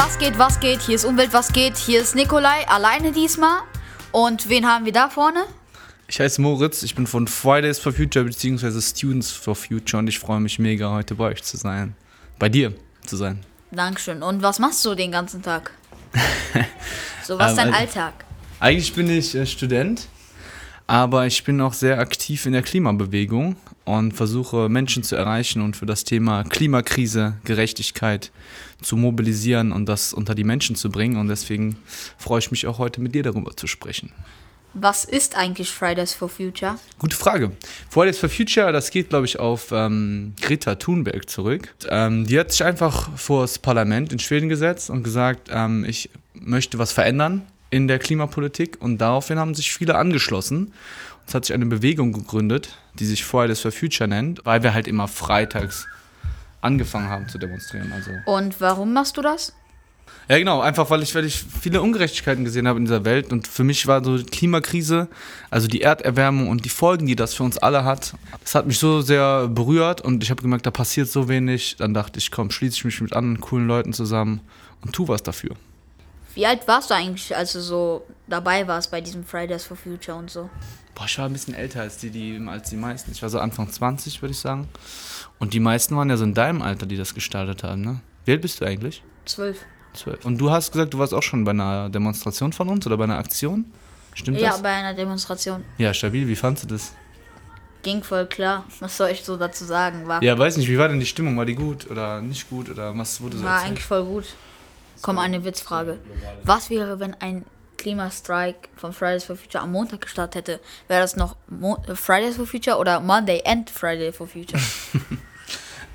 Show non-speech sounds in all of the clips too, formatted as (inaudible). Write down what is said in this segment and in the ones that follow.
Was geht, was geht? Hier ist Umwelt, was geht? Hier ist Nikolai, alleine diesmal. Und wen haben wir da vorne? Ich heiße Moritz, ich bin von Fridays for Future bzw. Students for Future und ich freue mich mega, heute bei euch zu sein. Bei dir zu sein. Dankeschön. Und was machst du den ganzen Tag? (laughs) so, was ist dein Ähm, Alltag? Eigentlich bin ich äh, Student, aber ich bin auch sehr aktiv in der Klimabewegung und versuche Menschen zu erreichen und für das Thema Klimakrise, Gerechtigkeit zu mobilisieren und das unter die Menschen zu bringen. Und deswegen freue ich mich auch heute mit dir darüber zu sprechen. Was ist eigentlich Fridays for Future? Gute Frage. Fridays for Future, das geht, glaube ich, auf ähm, Greta Thunberg zurück. Ähm, die hat sich einfach vor das Parlament in Schweden gesetzt und gesagt, ähm, ich möchte was verändern in der Klimapolitik. Und daraufhin haben sich viele angeschlossen. Es hat sich eine Bewegung gegründet, die sich Fridays for Future nennt, weil wir halt immer freitags angefangen haben zu demonstrieren. Also Und warum machst du das? ja, genau, einfach weil ich, weil ich viele Ungerechtigkeiten gesehen habe in dieser Welt und für mich war so die Klimakrise, also die Erderwärmung und die Folgen, die das für uns alle hat, das hat mich so sehr berührt und ich habe gemerkt, da passiert so wenig. Dann dachte ich, komm, schließe ich mich mit anderen coolen Leuten zusammen und tu was dafür. Wie alt warst du eigentlich, als du so dabei warst bei diesem Fridays for Future und so? Boah, ich war ein bisschen älter als die, die, als die meisten. Ich war so Anfang 20, würde ich sagen. Und die meisten waren ja so in deinem Alter, die das gestartet haben, ne? Wie alt bist du eigentlich? Zwölf. Zwölf. Und du hast gesagt, du warst auch schon bei einer Demonstration von uns oder bei einer Aktion? Stimmt Ja, das? bei einer Demonstration. Ja, stabil. Wie fandst du das? Ging voll klar. Was soll ich so dazu sagen? War, Ja, weiß nicht, wie war denn die Stimmung? War die gut oder nicht gut oder was wurde so war erzählt? eigentlich voll gut. Komm, eine Witzfrage. Was wäre, wenn ein Klimastrike von Fridays for Future am Montag gestartet hätte? Wäre das noch Mo äh, Fridays for Future oder Monday and Friday for Future? (laughs)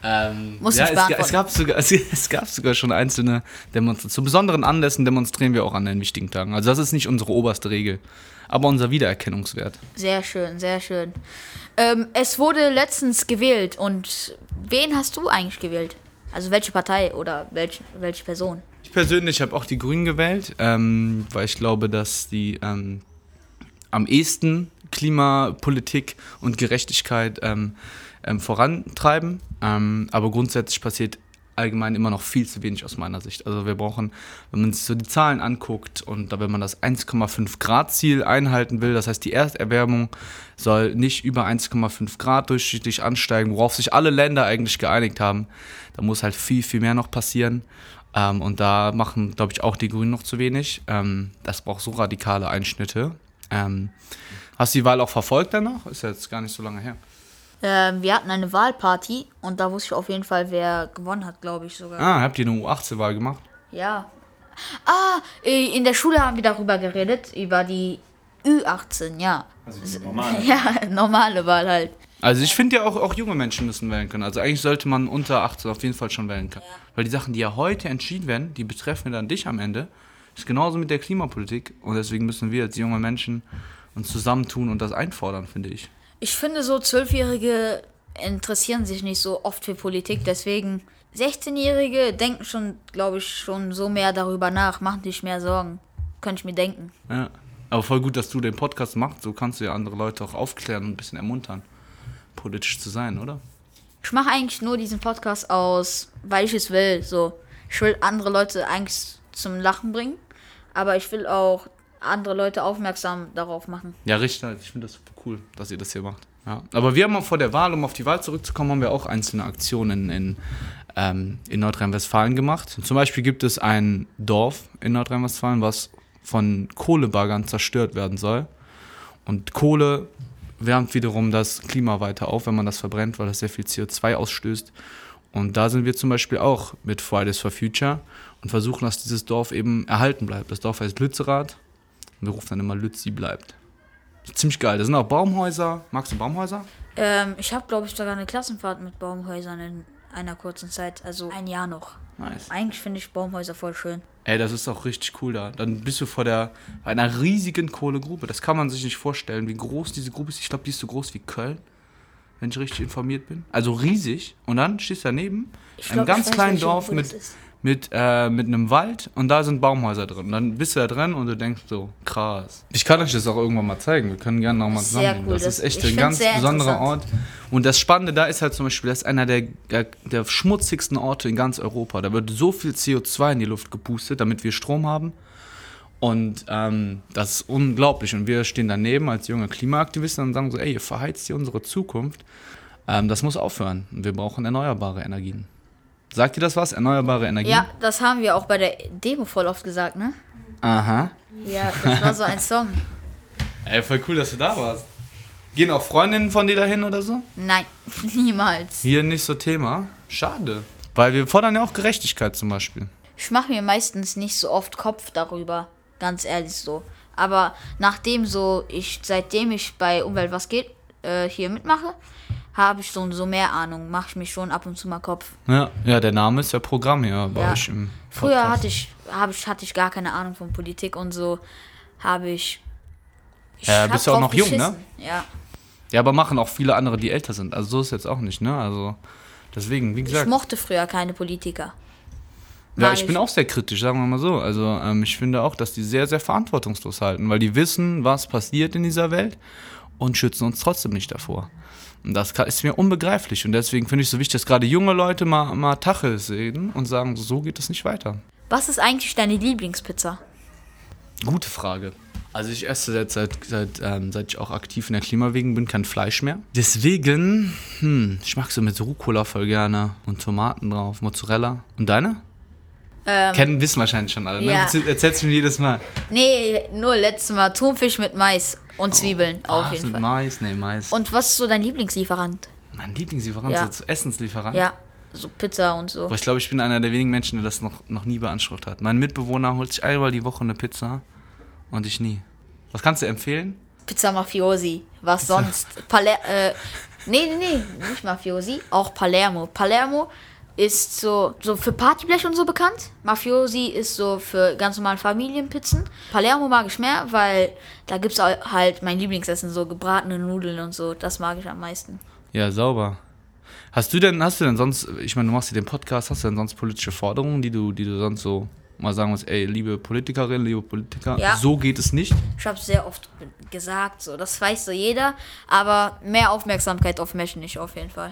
Ähm, Muss ja, ich es, es, gab sogar, (laughs) es, es gab sogar schon einzelne Demonstrationen. Zu besonderen Anlässen demonstrieren wir auch an den wichtigen Tagen. Also das ist nicht unsere oberste Regel, aber unser Wiedererkennungswert. Sehr schön, sehr schön. Ähm, es wurde letztens gewählt und wen hast du eigentlich gewählt? Also welche Partei oder welche, welche Person? Ich persönlich habe auch die Grünen gewählt, ähm, weil ich glaube, dass die ähm, am ehesten Klimapolitik und Gerechtigkeit ähm, ähm, vorantreiben. Ähm, aber grundsätzlich passiert allgemein immer noch viel zu wenig aus meiner Sicht. Also wir brauchen, wenn man sich so die Zahlen anguckt und wenn man das 1,5 Grad Ziel einhalten will, das heißt die Erderwärmung soll nicht über 1,5 Grad durchschnittlich ansteigen, worauf sich alle Länder eigentlich geeinigt haben, da muss halt viel, viel mehr noch passieren. Ähm, und da machen, glaube ich, auch die Grünen noch zu wenig. Ähm, das braucht so radikale Einschnitte. Ähm, hast du die Wahl auch verfolgt danach? Ist ja jetzt gar nicht so lange her. Ähm, wir hatten eine Wahlparty und da wusste ich auf jeden Fall, wer gewonnen hat, glaube ich sogar. Ah, habt ihr eine U18-Wahl gemacht? Ja. Ah, äh, in der Schule haben wir darüber geredet, über die Ü18, ja. Also normal. (laughs) Ja, normale Wahl halt. Also ich finde ja auch, auch junge Menschen müssen wählen können. Also eigentlich sollte man unter 18 auf jeden Fall schon wählen können. Weil die Sachen, die ja heute entschieden werden, die betreffen ja dann dich am Ende. Ist genauso mit der Klimapolitik. Und deswegen müssen wir als junge Menschen uns zusammentun und das einfordern, finde ich. Ich finde, so Zwölfjährige interessieren sich nicht so oft für Politik, deswegen 16-Jährige denken schon, glaube ich, schon so mehr darüber nach, machen sich mehr Sorgen. Könnte ich mir denken. Ja. Aber voll gut, dass du den Podcast machst. So kannst du ja andere Leute auch aufklären und ein bisschen ermuntern, politisch zu sein, oder? Ich mache eigentlich nur diesen Podcast aus, weil ich es will. So, ich will andere Leute eigentlich zum Lachen bringen, aber ich will auch andere Leute aufmerksam darauf machen. Ja, richtig. Ich finde das super cool, dass ihr das hier macht. Ja. Aber wir haben auch vor der Wahl, um auf die Wahl zurückzukommen, haben wir auch einzelne Aktionen in, ähm, in Nordrhein-Westfalen gemacht. Zum Beispiel gibt es ein Dorf in Nordrhein-Westfalen, was von Kohlebaggern zerstört werden soll. Und Kohle wärmt wiederum das Klima weiter auf, wenn man das verbrennt, weil das sehr viel CO2 ausstößt. Und da sind wir zum Beispiel auch mit Fridays for Future und versuchen, dass dieses Dorf eben erhalten bleibt. Das Dorf heißt Lützerath und wir rufen dann immer Lützi bleibt. Ziemlich geil. Da sind auch Baumhäuser. Magst du Baumhäuser? Ähm, ich habe, glaube ich, sogar eine Klassenfahrt mit Baumhäusern in einer kurzen Zeit, also ein Jahr noch. Nice. Eigentlich finde ich Baumhäuser voll schön. Ey, das ist auch richtig cool da. Dann bist du vor der einer riesigen Kohlegrube. Das kann man sich nicht vorstellen, wie groß diese Grube ist. Ich glaube, die ist so groß wie Köln, wenn ich richtig informiert bin. Also riesig. Und dann stehst du daneben, Ich in einem glaub, ganz kleinen Dorf mit. Mit, äh, mit einem Wald und da sind Baumhäuser drin. Und dann bist du da drin und du denkst so, krass. Ich kann euch das auch irgendwann mal zeigen. Wir können gerne nochmal Sehr zusammen. cool, Das, das- ist echt ein ganz besonderer. Ort. Und das Spannende da ist halt zum Beispiel, das ist einer der, der, der schmutzigsten Orte in ganz Europa. Da wird so viel CO2 in die Luft gepustet, damit wir Strom haben. Und ähm, das ist unglaublich. Und wir stehen daneben als junge Klimaaktivisten und sagen so, ey, ihr verheizt hier unsere Zukunft. Ähm, das muss aufhören. Und wir brauchen erneuerbare Energien. Sagt ihr das was? Erneuerbare Energien? Ja, das haben wir auch bei der Demo voll oft gesagt, ne? Aha. Ja, das war so ein Song. (laughs) Ey, voll cool, dass du da warst. Gehen auch Freundinnen von dir dahin oder so? Nein, (laughs) niemals. Hier nicht so Thema. Schade. Weil wir fordern ja auch Gerechtigkeit zum Beispiel. Ich mache mir meistens nicht so oft Kopf darüber, ganz ehrlich so. Aber nachdem so ich, seitdem ich bei Umwelt was geht, äh, hier mitmache, habe ich so, so mehr Ahnung, mache ich mich schon ab und zu mal Kopf. Ja, ja der Name ist ja Programm hier bei Ja. euch im Früher hatte ich, hab ich, hatte ich gar keine Ahnung von Politik und so habe ich. ich Ja, bist du auch noch jung, ne? geschissen. Ja. Ja, aber machen auch viele andere, die älter sind. Also so ist jetzt auch nicht, ne? Also deswegen, wie Ich gesagt. mochte früher keine Politiker. Ja, Mag ich bin auch sehr kritisch, sagen wir mal so. Also ähm, ich finde auch, dass die sehr, sehr verantwortungslos halten, weil die wissen, was passiert in dieser Welt und schützen uns trotzdem nicht davor. Und das ist mir unbegreiflich. Und deswegen finde ich es so wichtig, dass gerade junge Leute mal, mal Tacheles sehen und sagen, so geht es nicht weiter. Was ist eigentlich deine Lieblingspizza? Gute Frage. Also ich esse jetzt seit, seit, ähm, seit ich auch aktiv in der Klimabewegung bin, kein Fleisch mehr. Deswegen, hm, ich mag so mit Rucola voll gerne und Tomaten drauf, Mozzarella. Und deine? Ähm, Kennen, wissen wahrscheinlich schon alle, ne? ja. Erzähl- Erzählst du mir jedes Mal. nee, nur letztes Mal Thunfisch mit Mais und Zwiebeln, auf Ah, jeden Fall. Mais, nee, Mais. Und was ist so dein Lieblingslieferant? mein Lieblingslieferant, Ja. so Essenslieferant. Ja, so Pizza und so. Boah, ich glaube, ich bin einer der wenigen Menschen, der das noch, noch nie beansprucht hat. Mein Mitbewohner holt sich einmal die Woche eine Pizza und ich nie. Was kannst du empfehlen? Pizza Mafiosi. Was sonst? Paler äh, nee, nee, nee, nicht Mafiosi, auch Palermo. Palermo ist so, so für Partyblech und so bekannt. Mafiosi ist so für ganz normale Familienpizzen. Palermo mag ich mehr, weil da gibt's au- halt mein Lieblingsessen, so gebratene Nudeln und so. Das mag ich am meisten. Ja, sauber. Hast du denn, hast du denn sonst, ich meine, du machst hier den Podcast, hast du denn sonst politische Forderungen, die du, die du sonst so mal sagen musst, ey, liebe Politikerin, liebe Politiker, Ja. so geht es nicht? Ich habe sehr oft gesagt, so das weiß so jeder, aber mehr Aufmerksamkeit auf Meschenich auf jeden Fall.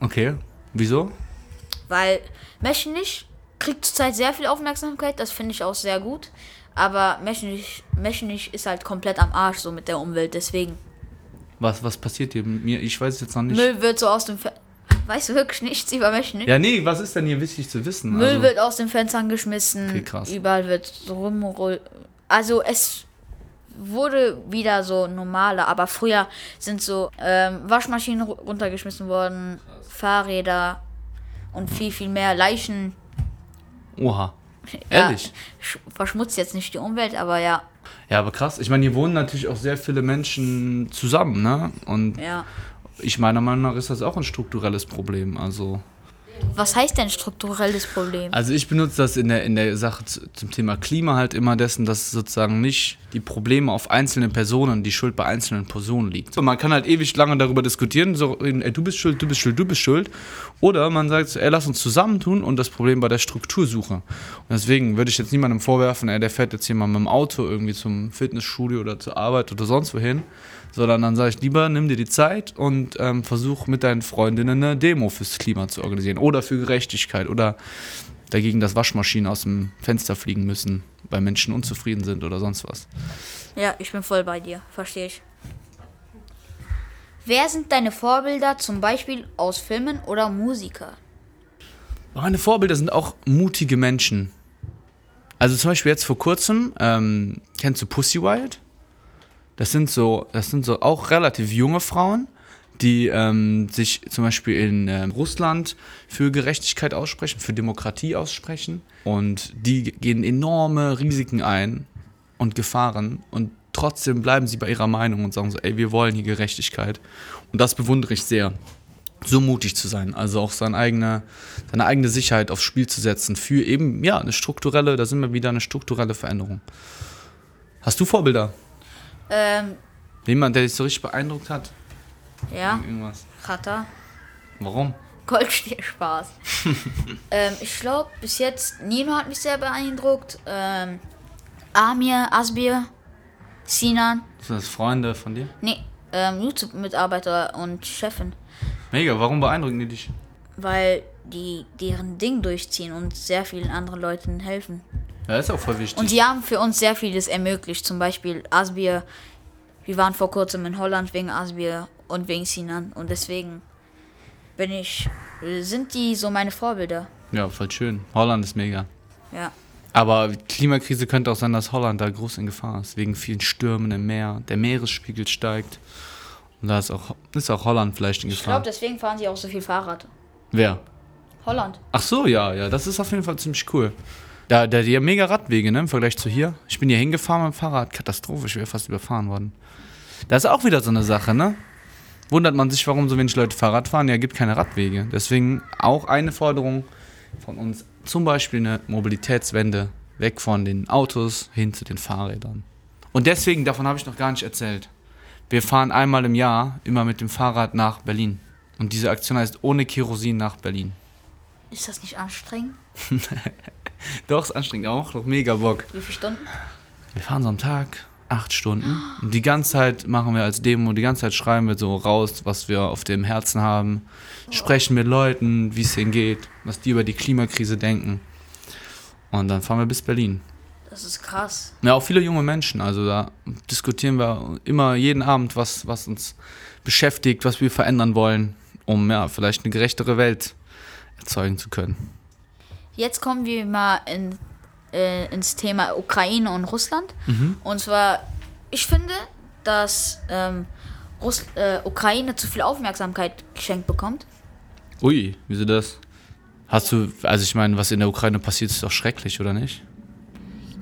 Okay. Wieso? Weil Meschenich kriegt zurzeit sehr viel Aufmerksamkeit, das finde ich auch sehr gut. Aber Meschenich, Meschenich ist halt komplett am Arsch so mit der Umwelt, deswegen. Was, was passiert hier mit mir? Ich weiß es jetzt noch nicht. Müll wird so aus dem Fe Weißt du wirklich nichts über Meschenich? Ja, nee, was ist denn hier wichtig zu wissen? Müll Also- wird aus den Fenstern geschmissen, Okay, krass. überall wird so rumroll. Also es wurde wieder so normaler, aber früher sind so ähm, Waschmaschinen ru- runtergeschmissen worden, Fahrräder und viel, viel mehr Leichen. Oha. (laughs) Ja, Ehrlich? sch- verschmutzt jetzt nicht die Umwelt, aber ja, Ja, aber krass. Ich meine, hier wohnen natürlich auch sehr viele Menschen zusammen, ne? Und ja. ich meiner Meinung nach ist das auch ein strukturelles Problem. Also, Was heißt denn strukturelles Problem? also ich benutze das in der, in der Sache zu, zum Thema Klima halt immer dessen, dass sozusagen nicht die Probleme auf einzelne Personen, die Schuld bei einzelnen Personen liegt. So, man kann halt ewig lange darüber diskutieren, so, ey, du bist schuld, du bist schuld, du bist schuld. Oder man sagt, ey, lass uns zusammentun und das Problem bei der Struktur suchen. Und deswegen würde ich jetzt niemandem vorwerfen, ey, der fährt jetzt mal mit dem Auto irgendwie zum Fitnessstudio oder zur Arbeit oder sonst wohin. Sondern dann sage ich lieber, nimm dir die Zeit und ähm, versuch mit deinen Freundinnen eine Demo fürs Klima zu organisieren. Oder für Gerechtigkeit. Oder dagegen, dass Waschmaschinen aus dem Fenster fliegen müssen, weil Menschen unzufrieden sind oder sonst was. Ja, ich bin voll bei dir, verstehe ich. Wer sind deine Vorbilder, zum Beispiel aus Filmen oder Musiker? Meine Vorbilder sind auch mutige Menschen. Also zum Beispiel jetzt vor kurzem, ähm, kennst du Pussy Wild? Das sind so, das sind so auch relativ junge Frauen, die ähm, sich zum Beispiel in ähm, Russland für Gerechtigkeit aussprechen, für Demokratie aussprechen. Und die gehen enorme Risiken ein und Gefahren und trotzdem bleiben sie bei ihrer Meinung und sagen so, ey, wir wollen hier Gerechtigkeit. Und das bewundere ich sehr so mutig zu sein, also auch seine eigene, seine eigene Sicherheit aufs Spiel zu setzen für eben, ja, eine strukturelle, da sind wir wieder eine strukturelle Veränderung. Hast du Vorbilder? Ähm, Jemand, der dich so richtig beeindruckt hat? ja, Irgendwas. Chata. Warum? Goldstier Spaß. (laughs) ähm, ich glaube, bis jetzt Nino hat mich sehr beeindruckt. Ähm, Amir, Asbir, Sinan. Sind das Freunde von dir? Nee, ähm, YouTube-Mitarbeiter und Chefin. Mega, warum beeindrucken die dich? Weil die deren Ding durchziehen und sehr vielen anderen Leuten helfen. Ja, ist auch voll wichtig. Und sie haben für uns sehr vieles ermöglicht. Zum Beispiel Asbir. Wir waren vor kurzem in Holland wegen Asbir und wegen Sinan. Und deswegen bin ich, sind die so meine Vorbilder. ja, voll schön. Holland ist mega. Ja. Aber Klimakrise könnte auch sein, dass Holland da groß in Gefahr ist, wegen vielen Stürmen im Meer. Der Meeresspiegel steigt. Und da ist auch, ist auch Holland vielleicht in Ich Gefahr. glaube, deswegen fahren sie auch so viel Fahrrad. Wer? Holland. Ach so, ja, ja, das ist auf jeden Fall ziemlich cool. Da, da die haben mega Radwege, ne, im Vergleich zu hier. Ich bin hier hingefahren mit dem Fahrrad, Katastrophe, ich wäre fast überfahren worden. Das ist auch wieder so eine Sache, ne? Wundert man sich, warum so wenig Leute Fahrrad fahren? Ja, gibt keine Radwege. Deswegen auch eine Forderung von uns, zum Beispiel eine Mobilitätswende, weg von den Autos hin zu den Fahrrädern. Und deswegen, davon habe ich noch gar nicht erzählt. Wir fahren einmal im Jahr immer mit dem Fahrrad nach Berlin. Und diese Aktion heißt ohne Kerosin nach Berlin. Ist das nicht anstrengend? (laughs) Doch, ist anstrengend auch, doch mega Bock. Wie viele Stunden? Wir fahren so am Tag acht Stunden und die ganze Zeit machen wir als Demo, die ganze Zeit schreiben wir so raus, was wir auf dem Herzen haben, sprechen mit Leuten, wie es ihnen geht, was die über die Klimakrise denken. Und dann fahren wir bis Berlin. Das ist krass. Ja, auch viele junge Menschen, also da diskutieren wir immer jeden Abend, was, was uns beschäftigt, was wir verändern wollen, um ja, vielleicht eine gerechtere Welt erzeugen zu können. Jetzt kommen wir mal in, äh, ins Thema Ukraine und Russland. Und zwar, ich finde, dass ähm, Russ äh, Ukraine zu viel Aufmerksamkeit geschenkt bekommt. Ui, wieso das? Hast du, also ich meine, was in der Ukraine passiert, ist doch schrecklich, oder nicht?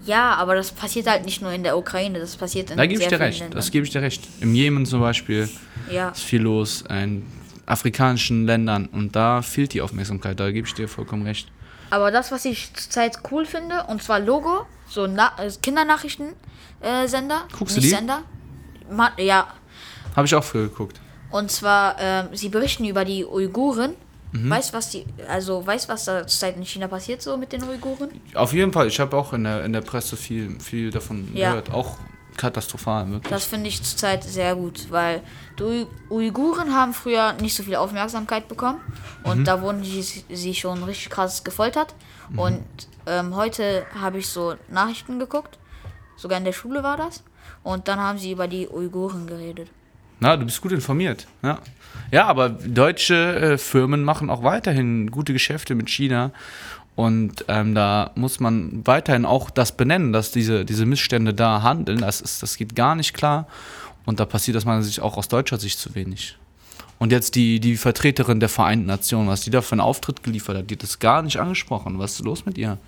Ja, aber das passiert halt nicht nur in der Ukraine, das passiert in Da gebe ich sehr dir vielen recht, Ländern. das gebe ich dir recht. Im Jemen zum Beispiel ja. ist viel los, in afrikanischen Ländern und da fehlt die Aufmerksamkeit, da gebe ich dir vollkommen recht. Aber das, was ich zurzeit cool finde, und zwar Logo, so Na äh, Kindernachrichtensender. Äh, Guckst du die? Sender. Ma ja, Habe ich auch früher geguckt. und zwar, ähm, sie berichten über die Uiguren. Mhm. Weißt was die, also weißt was da zurzeit in China passiert so mit den Uiguren? Auf jeden Fall, ich habe auch in der, in der Presse viel, viel davon Ja. gehört, auch katastrophal, wirklich. Das finde ich zurzeit sehr gut, weil die Ui- Uiguren haben früher nicht so viel Aufmerksamkeit bekommen und Mhm. da wurden die, sie schon richtig krass gefoltert. Mhm. Und ähm, heute habe ich so Nachrichten geguckt, sogar in der Schule war das. Und dann haben sie über die Uiguren geredet. Na, du bist gut informiert. Ja, ja aber deutsche äh, Firmen machen auch weiterhin gute Geschäfte mit China. Und ähm, da muss man weiterhin auch das benennen, dass diese, diese Missstände da handeln. Das, ist, das geht gar nicht klar. Und da passiert das meiner Sicht auch aus deutscher Sicht zu wenig. Und jetzt die, die Vertreterin der Vereinten Nationen, was die da für einen Auftritt geliefert hat, die hat das gar nicht angesprochen. Was ist los mit ihr?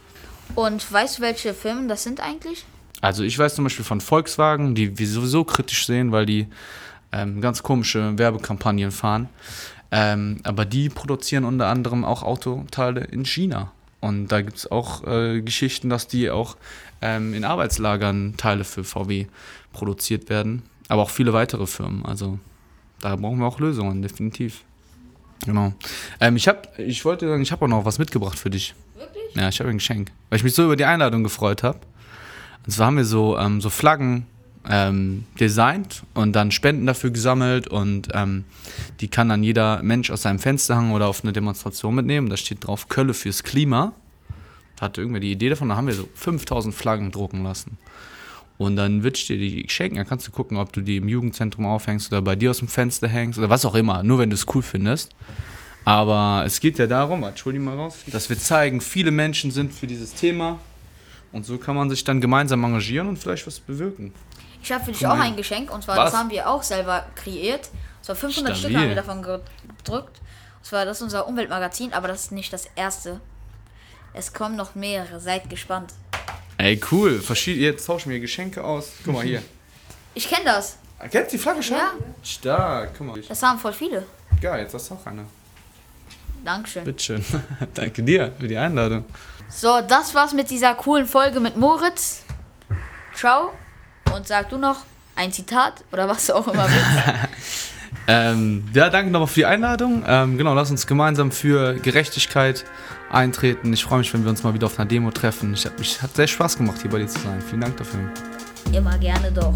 Und weißt du, welche Firmen das sind eigentlich? Also ich weiß zum Beispiel von Volkswagen, die wir sowieso kritisch sehen, weil die ähm, ganz komische Werbekampagnen fahren. Ähm, aber die produzieren unter anderem auch Autoteile in China. Und da gibt es auch äh, Geschichten, dass die auch ähm, in Arbeitslagern Teile für VW produziert werden. Aber auch viele weitere Firmen. Also da brauchen wir auch Lösungen, definitiv. Genau. Ähm, ich, hab, ich wollte sagen, ich habe auch noch was mitgebracht für dich. Wirklich? Ja, ich habe ein Geschenk. Weil ich mich so über die Einladung gefreut habe. Und zwar haben wir so, ähm, so Flaggen ähm, designt und dann Spenden dafür gesammelt und ähm, die kann dann jeder Mensch aus seinem Fenster hangen oder auf eine Demonstration mitnehmen. Da steht drauf Kölle fürs Klima. Da hatte irgendwer die Idee davon, da haben wir so 5000 Flaggen drucken lassen. Und dann würde ich dir die schenken. Dann kannst du gucken, ob du die im Jugendzentrum aufhängst oder bei dir aus dem Fenster hängst oder was auch immer. Nur wenn du es cool findest. Aber es geht ja darum, die mal raus, dass wir zeigen, viele Menschen sind für dieses Thema. Und so kann man sich dann gemeinsam engagieren und vielleicht was bewirken. Ich habe für dich mal auch ein Geschenk und zwar Was? das haben wir auch selber kreiert. So 500 Stück Stabil. haben wir davon gedrückt. Und zwar das ist unser Umweltmagazin, aber das ist nicht das erste. Es kommen noch mehrere, seid gespannt. Ey, cool. Verschied Jetzt tauschen wir Geschenke aus. Guck mal hier. Ich kenne das. Kennst du die Flagge schon? Ja. Stark. Guck mal. Das haben voll viele. Geil, jetzt hast du auch eine. Dankeschön. Bitteschön. (laughs) Danke dir für die Einladung. So, das war's mit dieser coolen Folge mit Moritz. Ciao. Und sag du noch ein Zitat oder was du auch immer willst. (laughs) Ähm, ja, danke nochmal für die Einladung. Ähm, genau, lass uns gemeinsam für Gerechtigkeit eintreten. Ich freue mich, wenn wir uns mal wieder auf einer Demo treffen. Ich hab, mich hat sehr Spaß gemacht, hier bei dir zu sein. Vielen Dank dafür. Immer gerne doch.